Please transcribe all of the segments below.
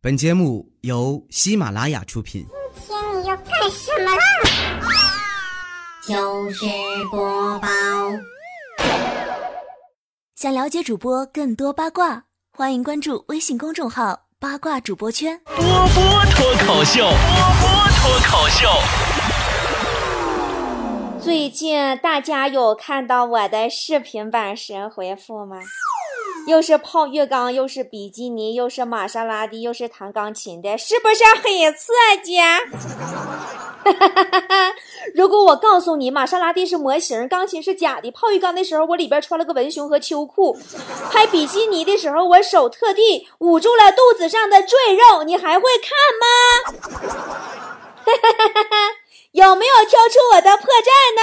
本节目由喜马拉雅出品。今天你要干什么啦？就是播报。想了解主播更多八卦，欢迎关注微信公众号“八卦主播圈”。波波脱口秀，波波脱口秀。最近大家有看到我的视频版神回复吗？又是泡浴缸，又是比基尼，又是玛莎拉蒂，又是弹钢琴的，是不是很刺激？如果我告诉你，玛莎拉蒂是模型，钢琴是假的，泡浴缸的时候我里边穿了个文胸和秋裤，拍比基尼的时候我手特地捂住了肚子上的赘肉，你还会看吗？有没有挑出我的破绽呢？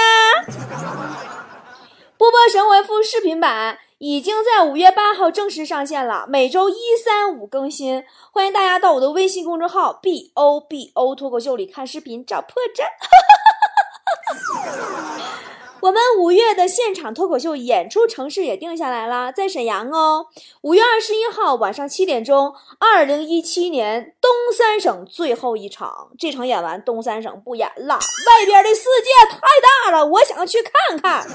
波波神回复视频版。已经在五月八号正式上线了，每周一、三、五更新。欢迎大家到我的微信公众号 “b o b o” 脱口秀里看视频找破绽。我们五月的现场脱口秀演出城市也定下来了，在沈阳哦。五月二十一号晚上七点钟，二零一七年东三省最后一场，这场演完，东三省不演了。外边的世界太大了，我想去看看。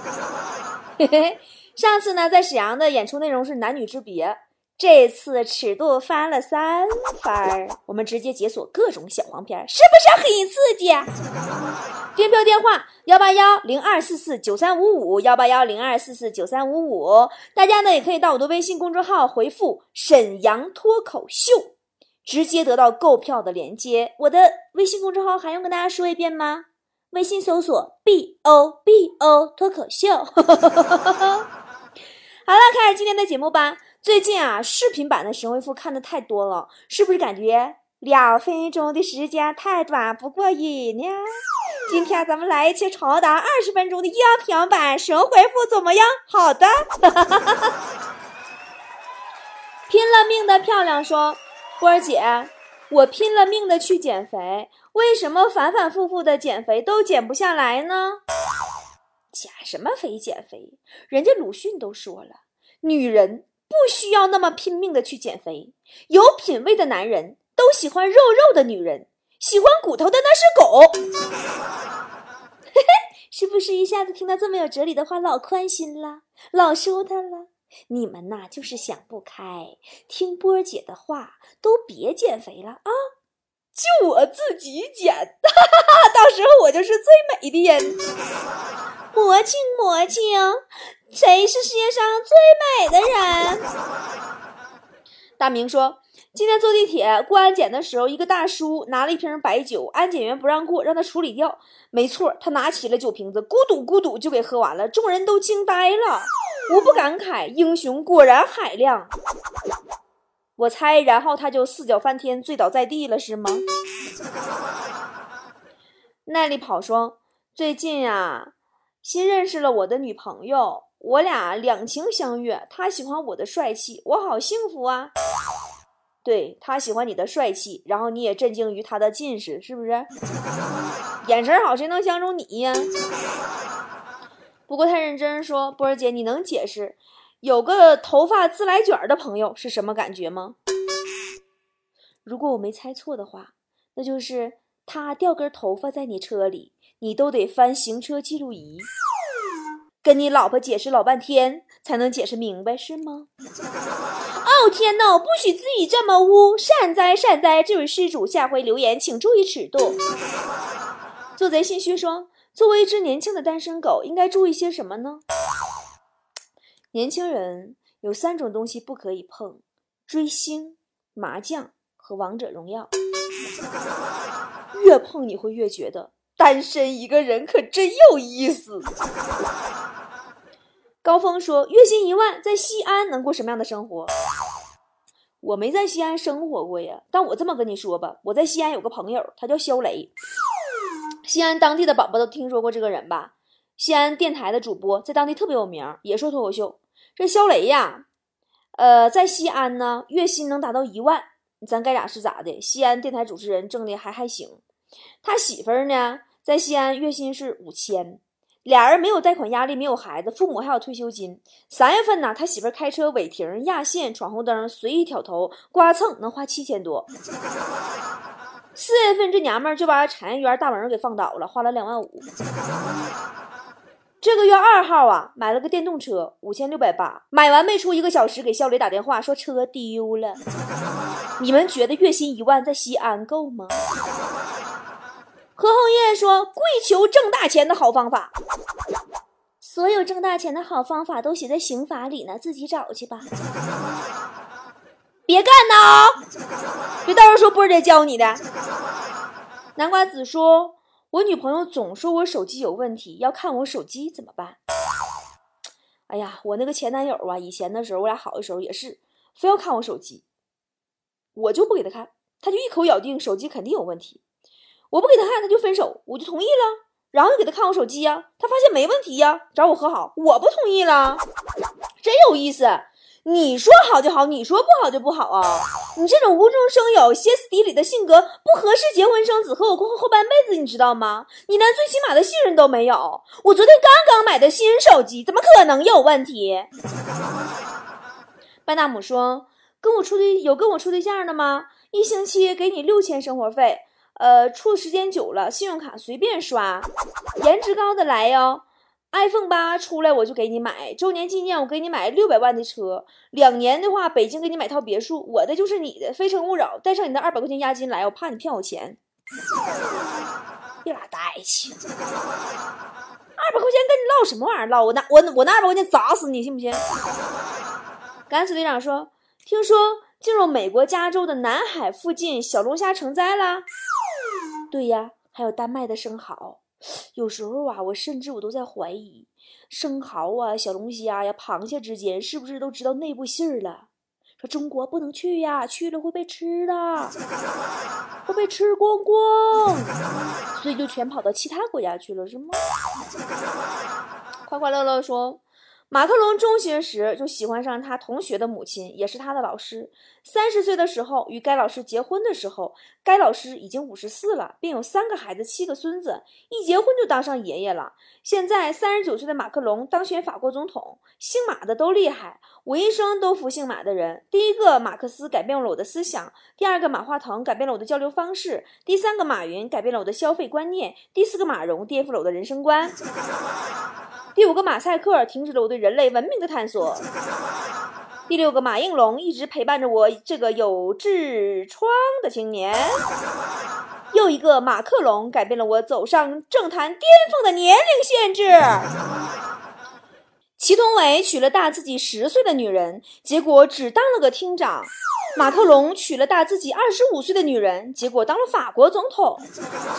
嘿嘿。上次呢，在沈阳的演出内容是男女之别，这次尺度翻了三番，我们直接解锁各种小黄片，是不是很刺激？订票电话：幺八幺零二四四九三五五，幺八幺零二四四九三五五。大家呢也可以到我的微信公众号回复“沈阳脱口秀”，直接得到购票的链接。我的微信公众号还用跟大家说一遍吗？微信搜索 “b o b o” 脱口秀。好了，开始今天的节目吧。最近啊，视频版的神回复看的太多了，是不是感觉两分钟的时间太短不过瘾呢？今天咱们来一期长达二十分钟的音频版神回复，怎么样？好的。拼了命的漂亮说，波儿姐，我拼了命的去减肥，为什么反反复复的减肥都减不下来呢？减什么肥？减肥？人家鲁迅都说了，女人不需要那么拼命的去减肥。有品位的男人都喜欢肉肉的女人，喜欢骨头的那是狗。嘿嘿，是不是一下子听到这么有哲理的话，老宽心了，老舒坦了？你们呐，就是想不开，听波儿姐的话，都别减肥了啊！就我自己减，哈哈哈，到时候我就是最美的人。魔镜魔镜，谁是世界上最美的人？大明说，今天坐地铁过安检的时候，一个大叔拿了一瓶白酒，安检员不让过，让他处理掉。没错，他拿起了酒瓶子，咕嘟咕嘟就给喝完了，众人都惊呆了，无不感慨：英雄果然海量。我猜，然后他就四脚翻天，醉倒在地了，是吗？耐力跑说，最近啊。新认识了我的女朋友，我俩两情相悦。她喜欢我的帅气，我好幸福啊！对她喜欢你的帅气，然后你也震惊于她的近视，是不是？眼神好，谁能相中你呀？不过太认真说，波儿姐，你能解释有个头发自来卷的朋友是什么感觉吗？如果我没猜错的话，那就是他掉根头发在你车里。你都得翻行车记录仪，跟你老婆解释老半天才能解释明白，是吗？哦天呐，不许自己这么污！善哉善哉，这位施主，下回留言请注意尺度。做贼心虚说，作为一只年轻的单身狗，应该注意些什么呢？年轻人有三种东西不可以碰：追星、麻将和王者荣耀。越碰你会越觉得。单身一个人可真有意思。高峰说：“月薪一万，在西安能过什么样的生活？”我没在西安生活过呀，但我这么跟你说吧，我在西安有个朋友，他叫肖雷。西安当地的宝宝都听说过这个人吧？西安电台的主播，在当地特别有名，也说脱口秀。这肖雷呀，呃，在西安呢，月薪能达到一万，咱该咋是咋的。西安电台主持人挣的还还行，他媳妇儿呢？在西安月薪是五千，俩人没有贷款压力，没有孩子，父母还有退休金。三月份呢，他媳妇儿开车违停、压线、闯红灯、随意挑头、刮蹭，能花七千多。四月份这娘们儿就把产业园大门给放倒了，花了两万五。这个月二号啊，买了个电动车，五千六百八。买完没出一个小时，给肖磊打电话说车丢了。你们觉得月薪一万在西安够吗？何红叶说：“跪求挣大钱的好方法，所有挣大钱的好方法都写在刑法里呢，自己找去吧。别干呐！别到时候说波儿姐教你的。”南瓜子说：“我女朋友总说我手机有问题，要看我手机怎么办？”哎呀，我那个前男友啊，以前的时候我俩好的时候也是，非要看我手机，我就不给他看，他就一口咬定手机肯定有问题。我不给他看，他就分手，我就同意了，然后就给他看我手机呀。他发现没问题呀，找我和好，我不同意了，真有意思。你说好就好，你说不好就不好啊！你这种无中生有、歇斯底里的性格不合适结婚生子，和我过后后半辈子，你知道吗？你连最起码的信任都没有。我昨天刚刚买的新手机，怎么可能有问题？班纳姆说：“跟我处对有跟我处对象的吗？一星期给你六千生活费。”呃，处时间久了，信用卡随便刷，颜值高的来哟。iPhone 八出来我就给你买，周年纪念我给你买六百万的车，两年的话北京给你买套别墅，我的就是你的，非诚勿扰。带上你的二百块钱押金来，我怕你骗我钱。别拉呆去，二百块钱跟你唠什么玩意儿唠？我拿我我拿二百块钱砸死你，信不信？敢死队长说，听说进入美国加州的南海附近小龙虾成灾了。对呀，还有丹麦的生蚝，有时候啊，我甚至我都在怀疑，生蚝啊、小龙虾呀、螃蟹之间是不是都知道内部信儿了？说中国不能去呀，去了会被吃的，会被吃光光，所以就全跑到其他国家去了，是吗？快快乐乐说。马克龙中学时就喜欢上他同学的母亲，也是他的老师。三十岁的时候与该老师结婚的时候，该老师已经五十四了，并有三个孩子、七个孙子，一结婚就当上爷爷了。现在三十九岁的马克龙当选法国总统，姓马的都厉害，我一生都服姓马的人。第一个马克思改变了我的思想，第二个马化腾改变了我的交流方式，第三个马云改变了我的消费观念，第四个马蓉颠覆了我的人生观。第五个马赛克停止了我对人类文明的探索。第六个马应龙一直陪伴着我这个有痔疮的青年。又一个马克龙改变了我走上政坛巅峰的年龄限制。祁同伟娶了大自己十岁的女人，结果只当了个厅长。马克龙娶了大自己二十五岁的女人，结果当了法国总统。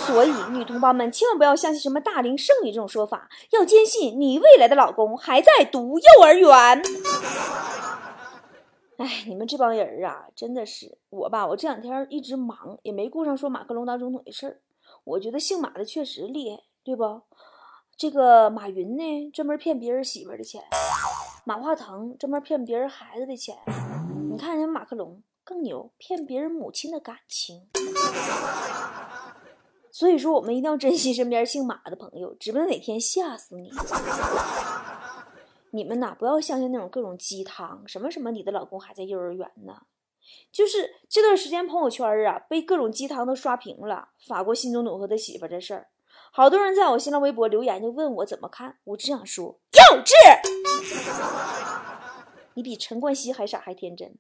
所以，女同胞们千万不要相信什么大龄剩女这种说法，要坚信你未来的老公还在读幼儿园。哎，你们这帮人啊，真的是我吧？我这两天一直忙，也没顾上说马克龙当总统的事儿。我觉得姓马的确实厉害，对不？这个马云呢，专门骗别人媳妇的钱；马化腾专门骗别人孩子的钱。你看人马克龙更牛，骗别人母亲的感情。所以说，我们一定要珍惜身边姓马的朋友，指不定哪天吓死你。你们呐，不要相信那种各种鸡汤，什么什么你的老公还在幼儿园呢？就是这段时间朋友圈啊，被各种鸡汤都刷屏了。法国新总统和他媳妇这事儿。好多人在我新浪微博留言，就问我怎么看。我只想说，幼稚！你比陈冠希还傻还天真。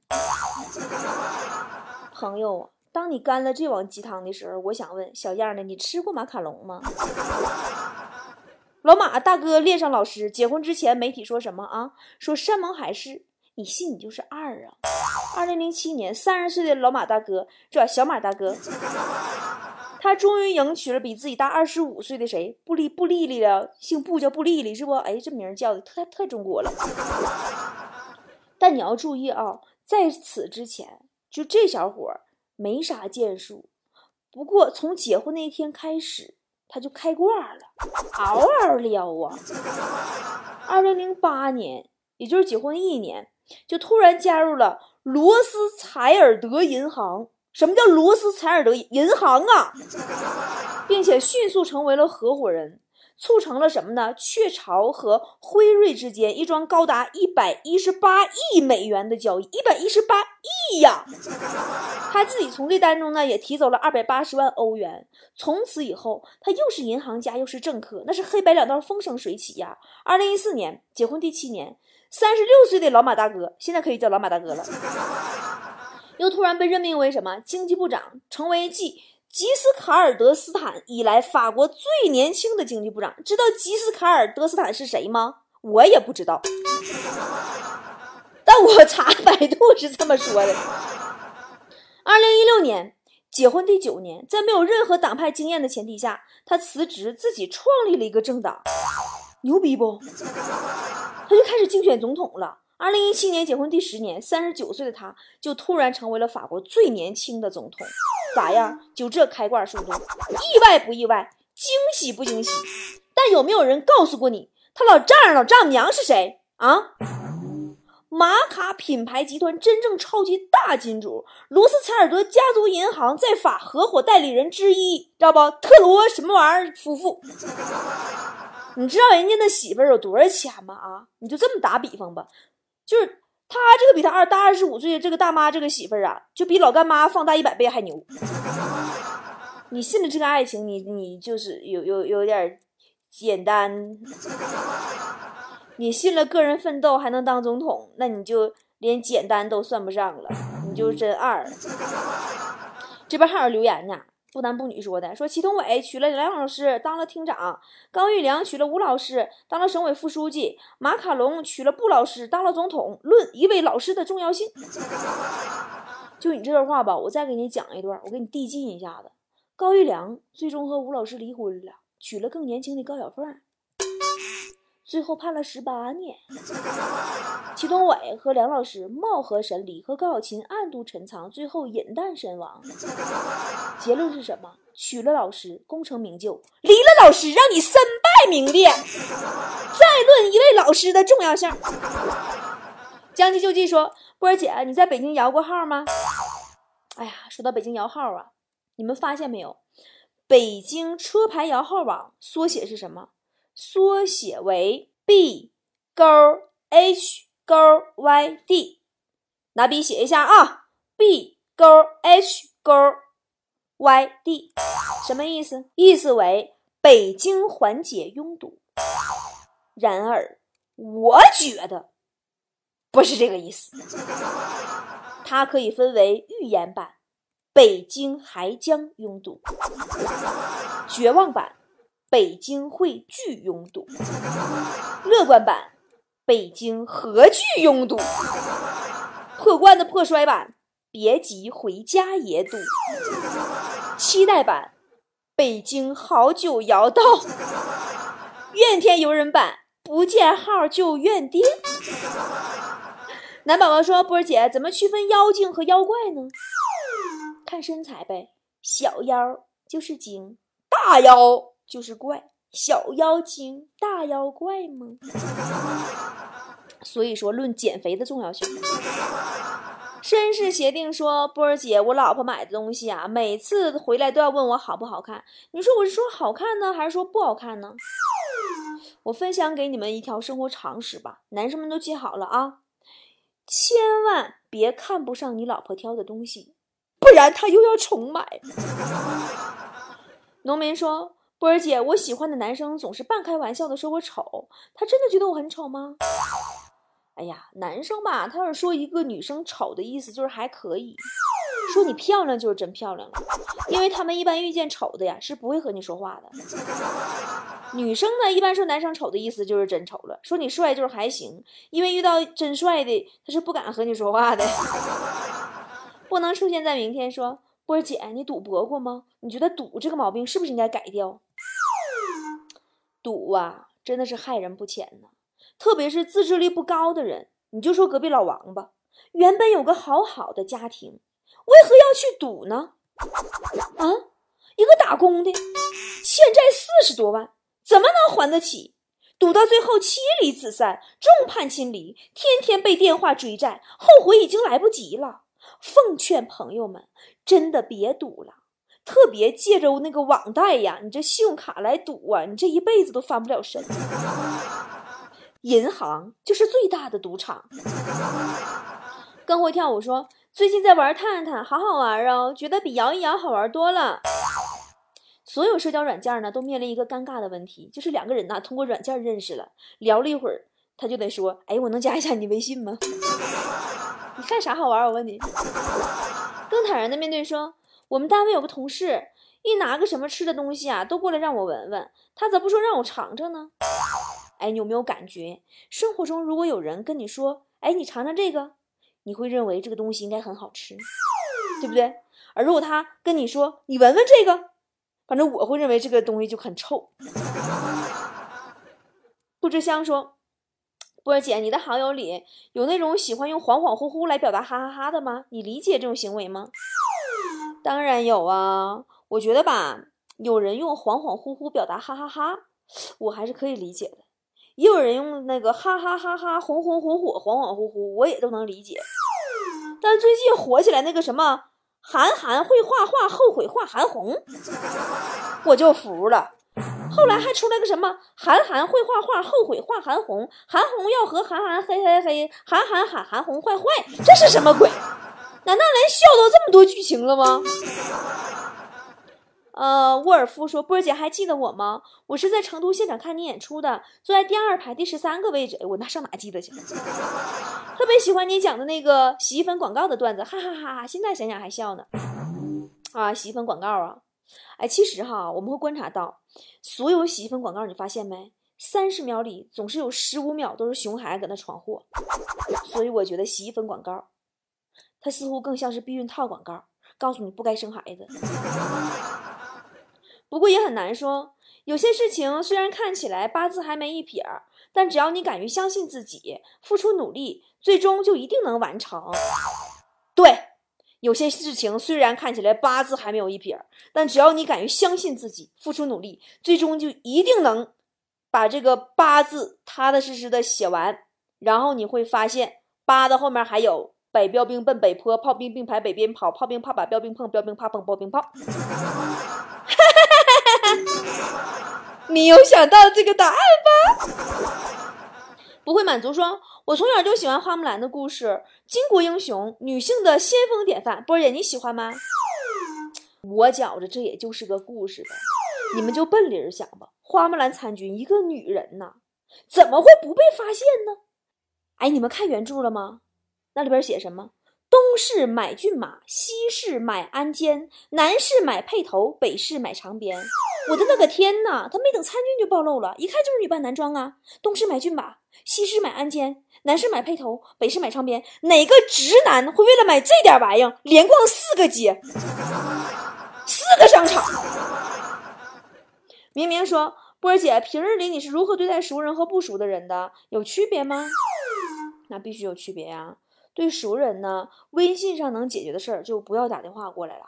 朋友，当你干了这碗鸡汤的时候，我想问小样的，你吃过马卡龙吗？老马大哥恋上老师，结婚之前媒体说什么啊？说山盟海誓，你信你就是二啊！二零零七年，三十岁的老马大哥，这小马大哥。他终于迎娶了比自己大二十五岁的谁？布利布丽丽了，姓布叫布丽丽是不？哎，这名叫的太太中国了。但你要注意啊，在此之前，就这小伙没啥建树。不过从结婚那天开始，他就开挂了，嗷嗷撩啊。二零零八年，也就是结婚一年，就突然加入了罗斯柴尔德银行。什么叫罗斯柴尔德银行啊？并且迅速成为了合伙人。促成了什么呢？雀巢和辉瑞之间一桩高达一百一十八亿美元的交易，一百一十八亿呀！他自己从这单中呢也提走了二百八十万欧元。从此以后，他又是银行家又是政客，那是黑白两道风生水起呀。二零一四年结婚第七年，三十六岁的老马大哥，现在可以叫老马大哥了，又突然被任命为什么经济部长，成为继吉斯卡尔德斯坦以来法国最年轻的经济部长。知道吉斯卡尔德斯坦是谁吗？我也不知道，但我查百度是这么说的。二零一六年结婚第九年，在没有任何党派经验的前提下，他辞职，自己创立了一个政党，牛逼不？他就开始竞选总统了。二零一七年结婚第十年，三十九岁的他就突然成为了法国最年轻的总统，咋样？就这开挂速度，意外不意外？惊喜不惊喜？但有没有人告诉过你，他老丈人、老丈母娘是谁啊？玛卡品牌集团真正超级大金主罗斯柴尔德家族银行在法合伙代理人之一，知道不？特罗什么玩意儿夫妇？你知道人家那媳妇儿有多少钱吗？啊，你就这么打比方吧，就是他这个比他二大二十五岁的这个大妈这个媳妇儿啊，就比老干妈放大一百倍还牛。你信了这个爱情，你你就是有有有点简单。你信了个人奋斗还能当总统，那你就连简单都算不上了，你就真二。这边还有留言呢，不男不女说的，说祁同伟娶了梁老师当了厅长，高育良娶了吴老师当了省委副书记，马卡龙娶了布老师当了总统。论一位老师的重要性，就你这段话吧，我再给你讲一段，我给你递进一下子。高育良最终和吴老师离婚了，娶了更年轻的高小凤。最后判了十八年。祁同伟和梁老师貌合神离，和高小琴暗度陈仓，最后饮弹身亡。结论是什么？娶了老师功成名就，离了老师让你身败名裂。再论一位老师的重要性。将计就计说，波儿姐，你在北京摇过号吗？哎呀，说到北京摇号啊，你们发现没有？北京车牌摇号网缩写是什么？缩写为 B 勾 H 勾 YD，拿笔写一下啊，B 勾 H 勾 YD，什么意思？意思为北京缓解拥堵。然而，我觉得不是这个意思，它可以分为预言版，北京还将拥堵；绝望版。北京会巨拥堵，乐观版；北京何惧拥堵，破罐子破摔版；别急回家也堵，期待版；北京好久摇到，怨天尤人版；不见号就怨爹。男宝宝说：“波儿姐，怎么区分妖精和妖怪呢？看身材呗，小妖就是精，大妖。”就是怪小妖精大妖怪吗？所以说，论减肥的重要性，绅士协定说：“波儿姐，我老婆买的东西啊，每次回来都要问我好不好看。你说我是说好看呢，还是说不好看呢？”我分享给你们一条生活常识吧，男生们都记好了啊，千万别看不上你老婆挑的东西，不然她又要重买。农民说。波儿姐，我喜欢的男生总是半开玩笑的说我丑，他真的觉得我很丑吗？哎呀，男生吧，他要是说一个女生丑的意思就是还可以，说你漂亮就是真漂亮了，因为他们一般遇见丑的呀是不会和你说话的。女生呢，一般说男生丑的意思就是真丑了，说你帅就是还行，因为遇到真帅的他是不敢和你说话的。不能出现在明天说。波儿姐，你赌博过吗？你觉得赌这个毛病是不是应该改掉？赌啊，真的是害人不浅呢。特别是自制力不高的人，你就说隔壁老王吧，原本有个好好的家庭，为何要去赌呢？啊，一个打工的，欠债四十多万，怎么能还得起？赌到最后妻离子散，众叛亲离，天天被电话追债，后悔已经来不及了。奉劝朋友们，真的别赌了，特别借着那个网贷呀，你这信用卡来赌啊，你这一辈子都翻不了身。银行就是最大的赌场。更会跳舞说，最近在玩探探，好好玩哦，觉得比摇一摇好玩多了。所有社交软件呢，都面临一个尴尬的问题，就是两个人呐，通过软件认识了，聊了一会儿，他就得说，哎，我能加一下你微信吗？你干啥好玩？我问你。更坦然的面对说，我们单位有个同事，一拿个什么吃的东西啊，都过来让我闻闻，他咋不说让我尝尝呢？哎，你有没有感觉，生活中如果有人跟你说，哎，你尝尝这个，你会认为这个东西应该很好吃，对不对？而如果他跟你说，你闻闻这个，反正我会认为这个东西就很臭。不知香说，波儿姐，你的好友里有那种喜欢用恍恍惚惚来表达哈哈哈的吗？你理解这种行为吗？当然有啊，我觉得吧，有人用恍恍惚惚表达哈哈哈，我还是可以理解的。也有人用那个哈哈哈哈、红红火火、恍恍惚惚，我也都能理解。但最近火起来那个什么韩寒会画画，后悔画韩红，我就服了。后来还出来个什么韩寒会画画，后悔画韩红，韩红要和韩寒嘿嘿嘿，韩寒喊韩红坏坏，这是什么鬼？难道连笑都这么多剧情了吗？呃，沃尔夫说：“波儿姐还记得我吗？我是在成都现场看你演出的，坐在第二排第十三个位置。我那上哪记得去？特别喜欢你讲的那个洗衣粉广告的段子，哈哈哈哈！现在想想还笑呢。啊，洗衣粉广告啊！哎，其实哈，我们会观察到，所有洗衣粉广告，你发现没？三十秒里总是有十五秒都是熊孩子搁那闯祸。所以我觉得洗衣粉广告，它似乎更像是避孕套广告，告诉你不该生孩子。”不过也很难说，有些事情虽然看起来八字还没一撇儿，但只要你敢于相信自己，付出努力，最终就一定能完成。对，有些事情虽然看起来八字还没有一撇儿，但只要你敢于相信自己，付出努力，最终就一定能把这个八字踏踏实实的写完。然后你会发现，八的后面还有北标兵奔北坡，炮兵并排北边跑，炮兵怕把标兵碰，标兵怕碰炮兵炮。你有想到这个答案吧？不会满足说，我从小就喜欢花木兰的故事，巾帼英雄，女性的先锋典范。波儿姐你喜欢吗？我觉着这也就是个故事呗，你们就奔理儿想吧。花木兰参军，一个女人呐，怎么会不被发现呢？哎，你们看原著了吗？那里边写什么？东市买骏马，西市买鞍鞯，南市买辔头，北市买长鞭。我的那个天呐！他没等参军就暴露了，一看就是女扮男装啊！东市买骏马，西市买鞍鞯，南市买辔头，北市买长鞭。哪个直男会为了买这点玩意儿连逛四个街、四个商场？明明说波儿姐，平日里你是如何对待熟人和不熟的人的？有区别吗？那必须有区别呀！对熟人呢，微信上能解决的事儿就不要打电话过来了；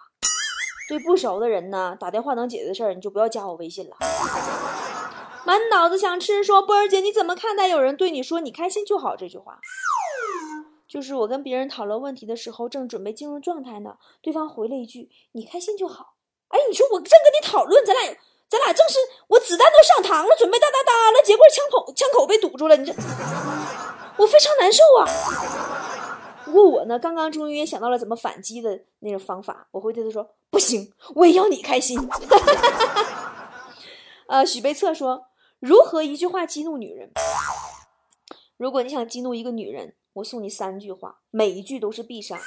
对不熟的人呢，打电话能解决的事儿你就不要加我微信了。满脑子想吃，说波儿姐你怎么看待有人对你说“你开心就好”这句话？就是我跟别人讨论问题的时候，正准备进入状态呢，对方回了一句“你开心就好”。哎，你说我正跟你讨论，咱俩咱俩正是我子弹都上膛了，准备哒哒哒了，结果枪口枪口被堵住了，你这 我非常难受啊。不过我呢，刚刚终于也想到了怎么反击的那种方法。我会对他说：“不行，我也要你开心。”呃，许贝策说：“如何一句话激怒女人？如果你想激怒一个女人，我送你三句话，每一句都是必杀。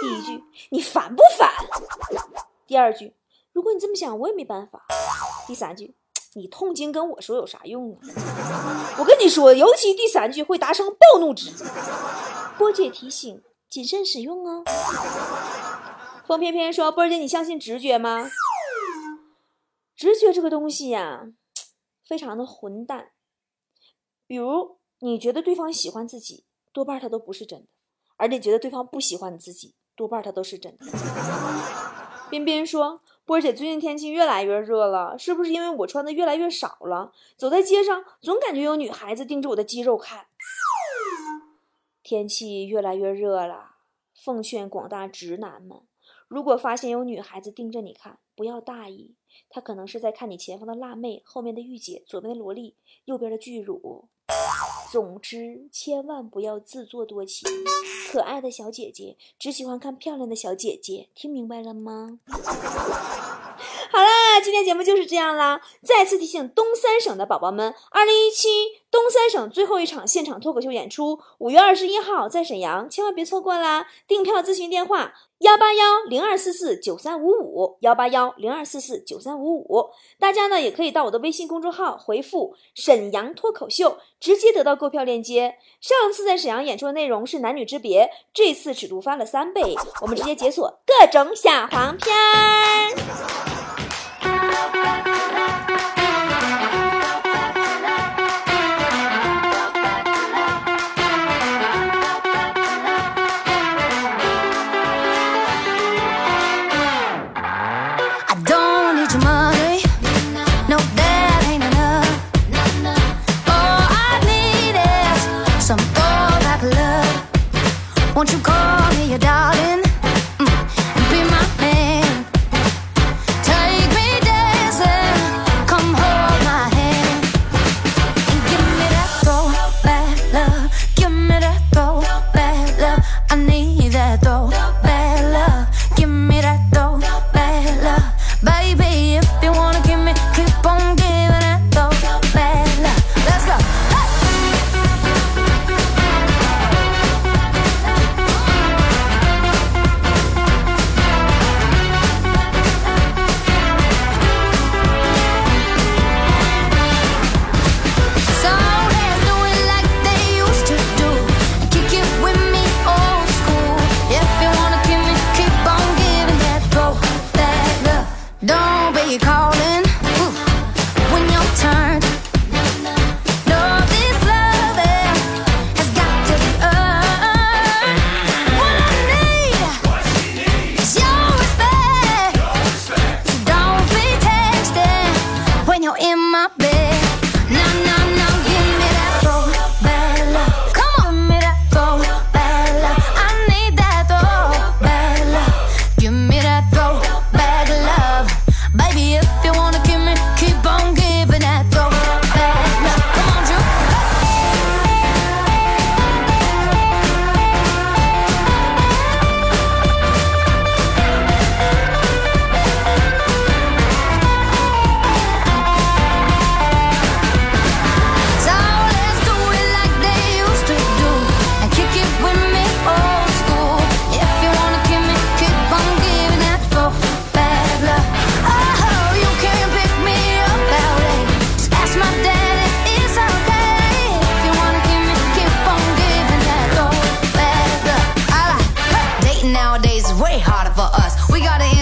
第一句，你烦不烦？第二句，如果你这么想，我也没办法。第三句，你痛经跟我说有啥用啊？我跟你说，尤其第三句会达成暴怒值。”波姐提醒：谨慎使用哦。风翩翩说：“波姐，你相信直觉吗？直觉这个东西呀，非常的混蛋。比如，你觉得对方喜欢自己，多半他都不是真的；而你觉得对方不喜欢你自己，多半他都是真的。”边边说：“波姐，最近天气越来越热了，是不是因为我穿的越来越少了？走在街上，总感觉有女孩子盯着我的肌肉看。”天气越来越热了，奉劝广大直男们，如果发现有女孩子盯着你看，不要大意，她可能是在看你前方的辣妹，后面的御姐，左边的萝莉，右边的巨乳。总之，千万不要自作多情。可爱的小姐姐只喜欢看漂亮的小姐姐，听明白了吗？今天节目就是这样啦。再次提醒东三省的宝宝们，二零一七东三省最后一场现场脱口秀演出，五月二十一号在沈阳，千万别错过啦！订票咨询电话：幺八幺零二四四九三五五，幺八幺零二四四九三五五。大家呢也可以到我的微信公众号回复“沈阳脱口秀”，直接得到购票链接。上次在沈阳演出的内容是男女之别，这次尺度翻了三倍，我们直接解锁各种小黄片儿。Thank you.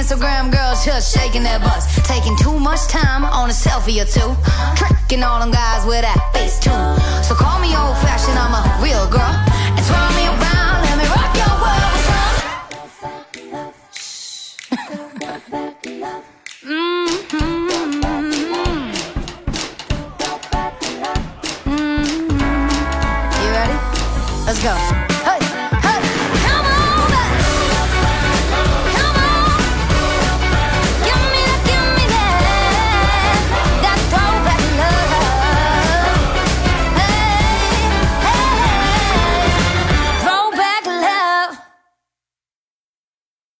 Instagram girls just shaking their butts, taking too much time on a selfie or two, tricking all them guys with that face too. So call me old fashioned, I'm a real girl, and twirl me around,